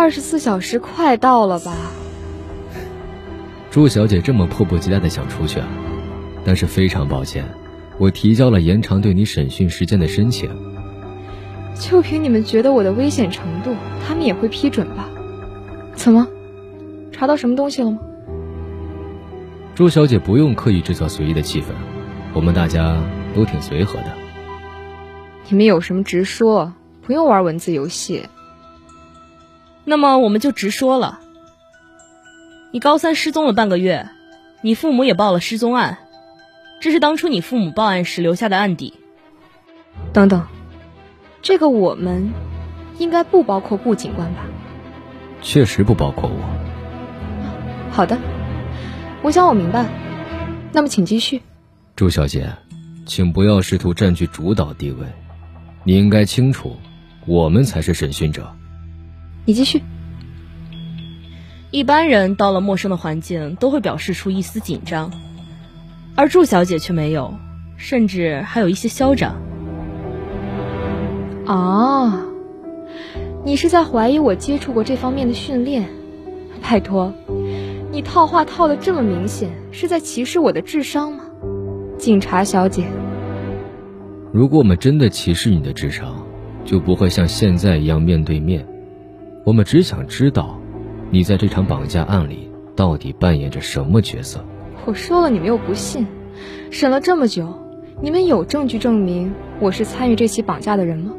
二十四小时快到了吧？朱小姐这么迫不及待的想出去啊，但是非常抱歉，我提交了延长对你审讯时间的申请。就凭你们觉得我的危险程度，他们也会批准吧？怎么，查到什么东西了吗？朱小姐不用刻意制造随意的气氛，我们大家都挺随和的。你们有什么直说，不用玩文字游戏。那么我们就直说了。你高三失踪了半个月，你父母也报了失踪案，这是当初你父母报案时留下的案底。等等，这个我们应该不包括顾警官吧？确实不包括我。好的，我想我明白了。那么请继续。朱小姐，请不要试图占据主导地位。你应该清楚，我们才是审讯者。你继续。一般人到了陌生的环境都会表示出一丝紧张，而祝小姐却没有，甚至还有一些嚣张。啊，你是在怀疑我接触过这方面的训练？拜托，你套话套的这么明显，是在歧视我的智商吗？警察小姐，如果我们真的歧视你的智商，就不会像现在一样面对面。我们只想知道。你在这场绑架案里到底扮演着什么角色？我说了，你们又不信。审了这么久，你们有证据证明我是参与这起绑架的人吗？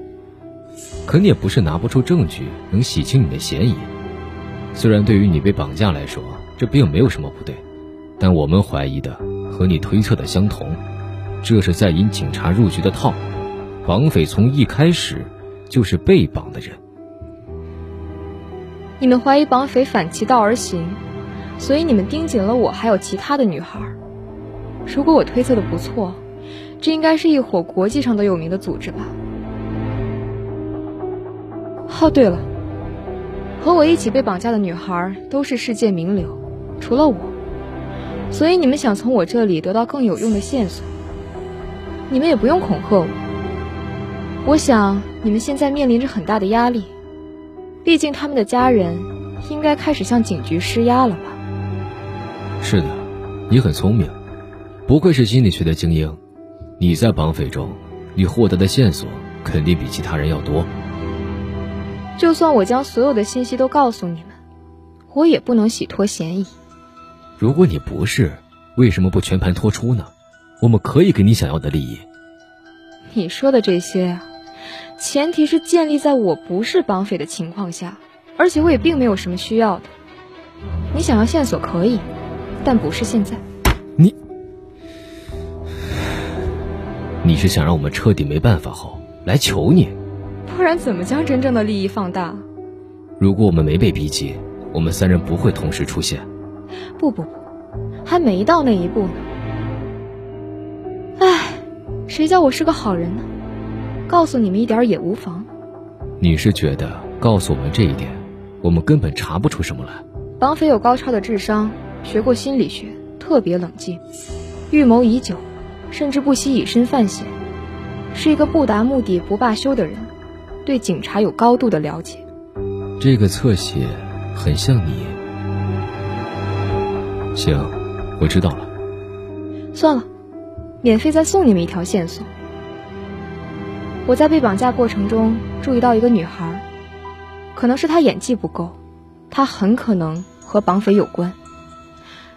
可你也不是拿不出证据能洗清你的嫌疑。虽然对于你被绑架来说，这并没有什么不对，但我们怀疑的和你推测的相同，这是在引警察入局的套。绑匪从一开始就是被绑的人。你们怀疑绑匪反其道而行，所以你们盯紧了我，还有其他的女孩。如果我推测的不错，这应该是一伙国际上都有名的组织吧？哦，对了，和我一起被绑架的女孩都是世界名流，除了我，所以你们想从我这里得到更有用的线索，你们也不用恐吓我。我想你们现在面临着很大的压力。毕竟他们的家人应该开始向警局施压了吧？是的，你很聪明，不愧是心理学的精英。你在绑匪中，你获得的线索肯定比其他人要多。就算我将所有的信息都告诉你们，我也不能洗脱嫌疑。如果你不是，为什么不全盘托出呢？我们可以给你想要的利益。你说的这些啊。前提是建立在我不是绑匪的情况下，而且我也并没有什么需要的。你想要线索可以，但不是现在。你，你是想让我们彻底没办法后来求你？不然怎么将真正的利益放大？如果我们没被逼急，我们三人不会同时出现。不不不，还没到那一步呢。唉，谁叫我是个好人呢？告诉你们一点也无妨。你是觉得告诉我们这一点，我们根本查不出什么来？绑匪有高超的智商，学过心理学，特别冷静，预谋已久，甚至不惜以身犯险，是一个不达目的不罢休的人，对警察有高度的了解。这个侧写很像你。行，我知道了。算了，免费再送你们一条线索。我在被绑架过程中注意到一个女孩，可能是她演技不够，她很可能和绑匪有关。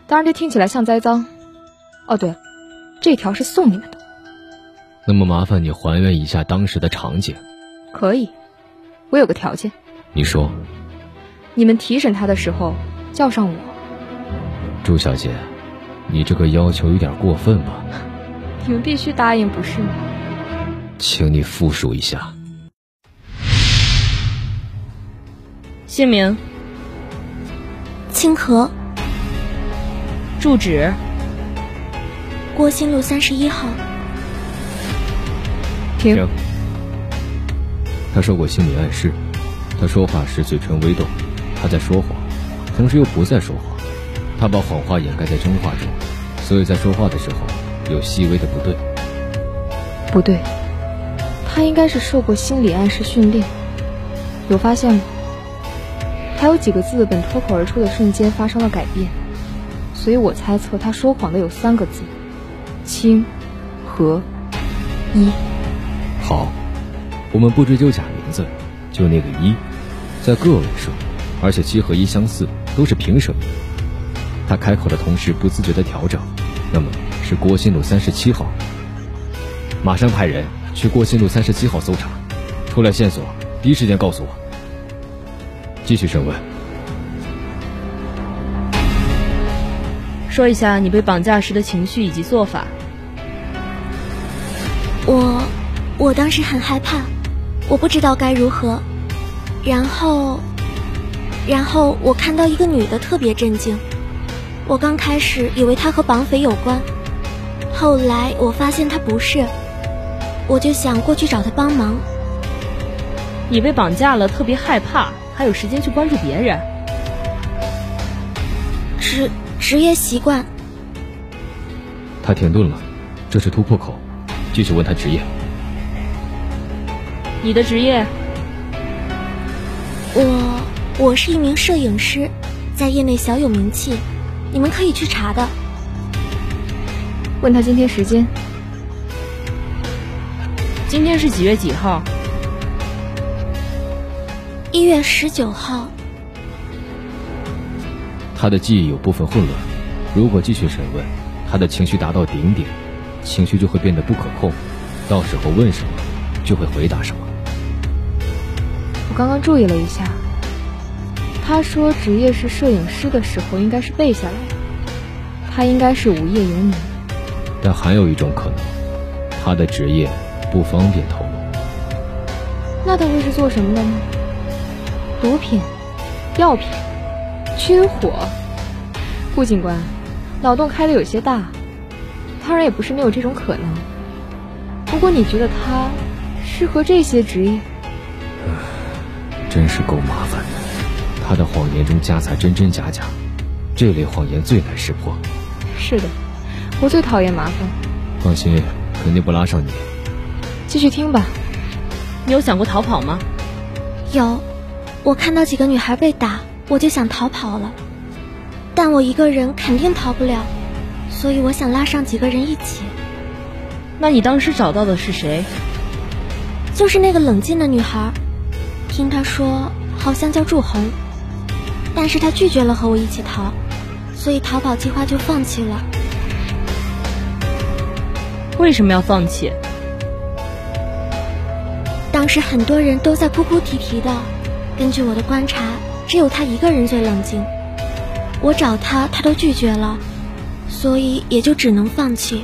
当然，这听起来像栽赃。哦，对了，这条是送你们的。那么麻烦你还原一下当时的场景。可以，我有个条件。你说。你们提审他的时候叫上我。朱小姐，你这个要求有点过分吧？你们必须答应，不是吗？请你复述一下。姓名：清河。住址：郭新路三十一号。停。他受过心理暗示，他说话时嘴唇微动，他在说谎，同时又不在说谎，他把谎话掩盖在真话中，所以在说话的时候有细微的不对。不对。他应该是受过心理暗示训练，有发现吗？还有几个字本脱口而出的瞬间发生了改变，所以我猜测他说谎的有三个字：清、和、一。好，我们不追究假名字，就那个一，在个位数，而且七和一相似，都是平声音。他开口的同时不自觉的调整，那么是郭新路三十七号。马上派人去郭新路三十七号搜查，出来线索第一时间告诉我。继续审问，说一下你被绑架时的情绪以及做法。我，我当时很害怕，我不知道该如何。然后，然后我看到一个女的特别震惊，我刚开始以为她和绑匪有关，后来我发现她不是。我就想过去找他帮忙。你被绑架了，特别害怕，还有时间去关注别人？职职业习惯。他停顿了，这是突破口，继续问他职业。你的职业？我我是一名摄影师，在业内小有名气，你们可以去查的。问他今天时间。今天是几月几号？一月十九号。他的记忆有部分混乱，如果继续审问，他的情绪达到顶点，情绪就会变得不可控，到时候问什么，就会回答什么。我刚刚注意了一下，他说职业是摄影师的时候，应该是背下来的，他应该是无业游民。但还有一种可能，他的职业。不方便透露。那他会是做什么的呢？毒品、药品、军火。顾警官，脑洞开的有些大，当然也不是没有这种可能。不过你觉得他适合这些职业？真是够麻烦的。他的谎言中夹杂真真假假，这类谎言最难识破。是的，我最讨厌麻烦。放心，肯定不拉上你。继续听吧。你有想过逃跑吗？有，我看到几个女孩被打，我就想逃跑了。但我一个人肯定逃不了，所以我想拉上几个人一起。那你当时找到的是谁？就是那个冷静的女孩，听她说好像叫祝红，但是她拒绝了和我一起逃，所以逃跑计划就放弃了。为什么要放弃？当时很多人都在哭哭啼啼的，根据我的观察，只有他一个人最冷静。我找他，他都拒绝了，所以也就只能放弃。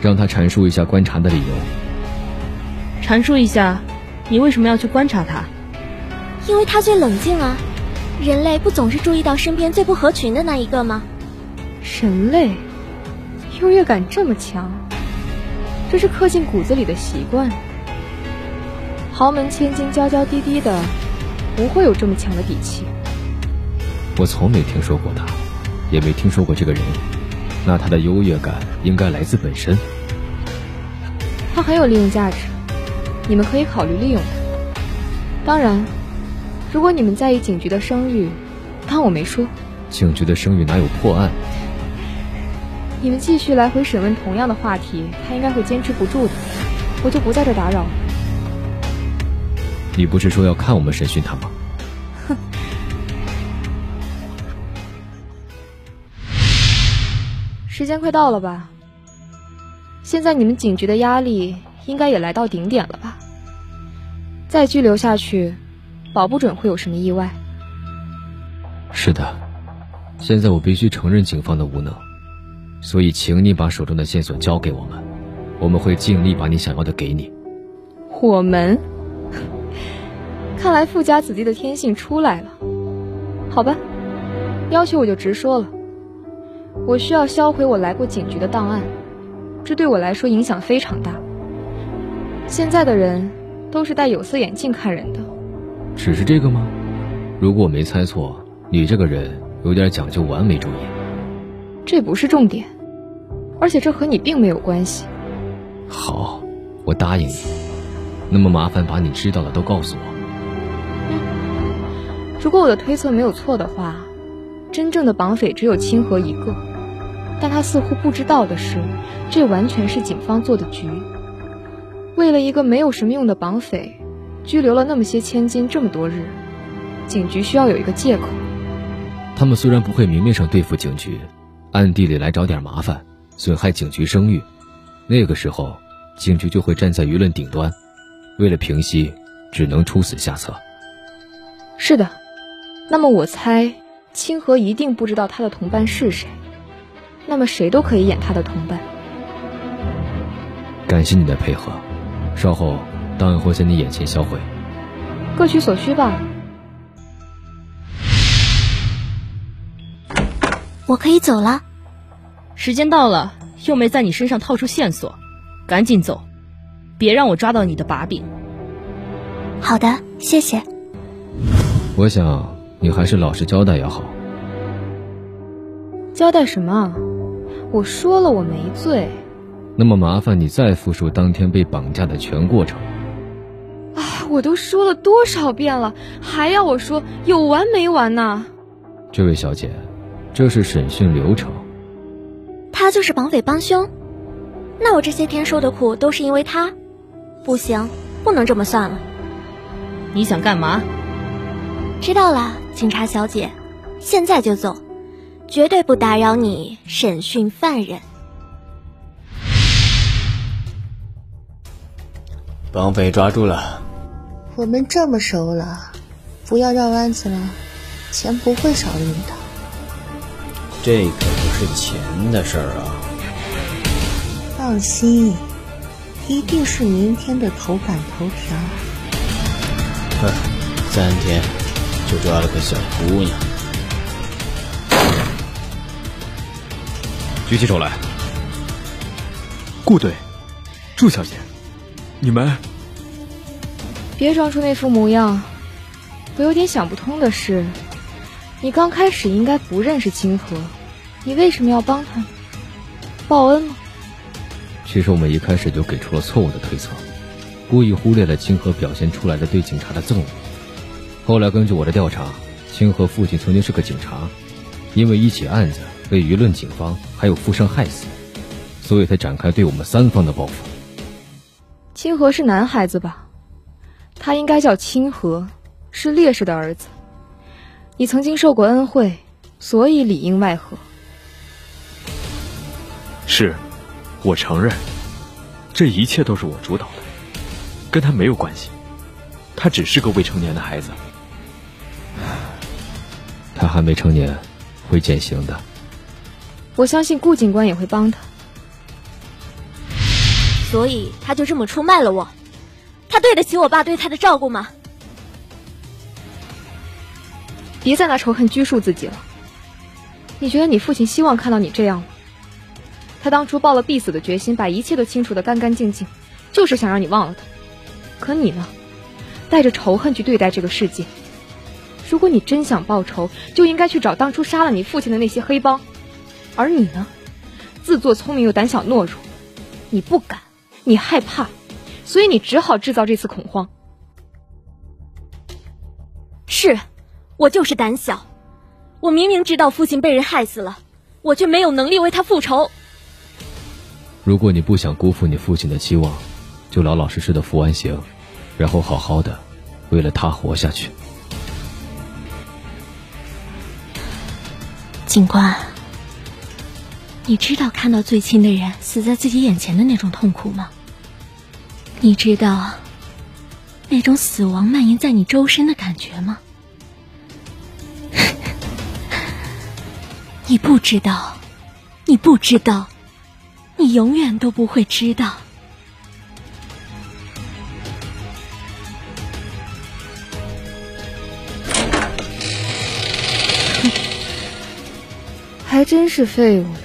让他阐述一下观察的理由。阐述一下，你为什么要去观察他？因为他最冷静啊！人类不总是注意到身边最不合群的那一个吗？人类，优越感这么强，这是刻进骨子里的习惯。豪门千金娇娇滴滴的，不会有这么强的底气。我从没听说过他，也没听说过这个人。那他的优越感应该来自本身。他很有利用价值，你们可以考虑利用他。当然，如果你们在意警局的声誉，当我没说。警局的声誉哪有破案？你们继续来回审问同样的话题，他应该会坚持不住的。我就不在这打扰了。你不是说要看我们审讯他吗？哼！时间快到了吧？现在你们警局的压力应该也来到顶点了吧？再拘留下去，保不准会有什么意外。是的，现在我必须承认警方的无能，所以请你把手中的线索交给我们，我们会尽力把你想要的给你。我们。看来富家子弟的天性出来了，好吧，要求我就直说了。我需要销毁我来过警局的档案，这对我来说影响非常大。现在的人都是戴有色眼镜看人的，只是这个吗？如果我没猜错，你这个人有点讲究完美主义。这不是重点，而且这和你并没有关系。好，我答应你。那么麻烦把你知道的都告诉我。如果我的推测没有错的话，真正的绑匪只有清河一个。但他似乎不知道的是，这完全是警方做的局。为了一个没有什么用的绑匪，拘留了那么些千金这么多日，警局需要有一个借口。他们虽然不会明面上对付警局，暗地里来找点麻烦，损害警局声誉，那个时候，警局就会站在舆论顶端。为了平息，只能出此下策。是的，那么我猜，清河一定不知道他的同伴是谁。那么谁都可以演他的同伴。感谢你的配合，稍后档案会在你眼前销毁。各取所需吧。我可以走了。时间到了，又没在你身上套出线索，赶紧走，别让我抓到你的把柄。好的，谢谢。我想你还是老实交代要好。交代什么？我说了我没罪。那么麻烦你再复述当天被绑架的全过程。啊，我都说了多少遍了，还要我说，有完没完呢？这位小姐，这是审讯流程。他就是绑匪帮凶？那我这些天受的苦都是因为他？不行，不能这么算了。你想干嘛？知道了，警察小姐，现在就走。绝对不打扰你审讯犯人。绑匪抓住了。我们这么熟了，不要绕弯子了，钱不会少你的。这可不是钱的事儿啊。放心，一定是明天的头版头条。哼，三天就抓了个小姑娘。举起手来，顾队，祝小姐，你们别装出那副模样。我有点想不通的是，你刚开始应该不认识清河，你为什么要帮他？报恩吗？其实我们一开始就给出了错误的推测，故意忽略了清河表现出来的对警察的憎恶。后来根据我的调查，清河父亲曾经是个警察，因为一起案子。被舆论、警方还有富商害死，所以才展开对我们三方的报复。清河是男孩子吧？他应该叫清河，是烈士的儿子。你曾经受过恩惠，所以里应外合。是，我承认，这一切都是我主导的，跟他没有关系。他只是个未成年的孩子，他还没成年，会减刑的。我相信顾警官也会帮他，所以他就这么出卖了我，他对得起我爸对他的照顾吗？别再拿仇恨拘束自己了。你觉得你父亲希望看到你这样吗？他当初抱了必死的决心，把一切都清除的干干净净，就是想让你忘了他。可你呢，带着仇恨去对待这个世界。如果你真想报仇，就应该去找当初杀了你父亲的那些黑帮。而你呢，自作聪明又胆小懦弱，你不敢，你害怕，所以你只好制造这次恐慌。是，我就是胆小，我明明知道父亲被人害死了，我却没有能力为他复仇。如果你不想辜负你父亲的期望，就老老实实的服完刑，然后好好的为了他活下去。警官。你知道看到最亲的人死在自己眼前的那种痛苦吗？你知道那种死亡蔓延在你周身的感觉吗？你不知道，你不知道，你永远都不会知道。真是废物。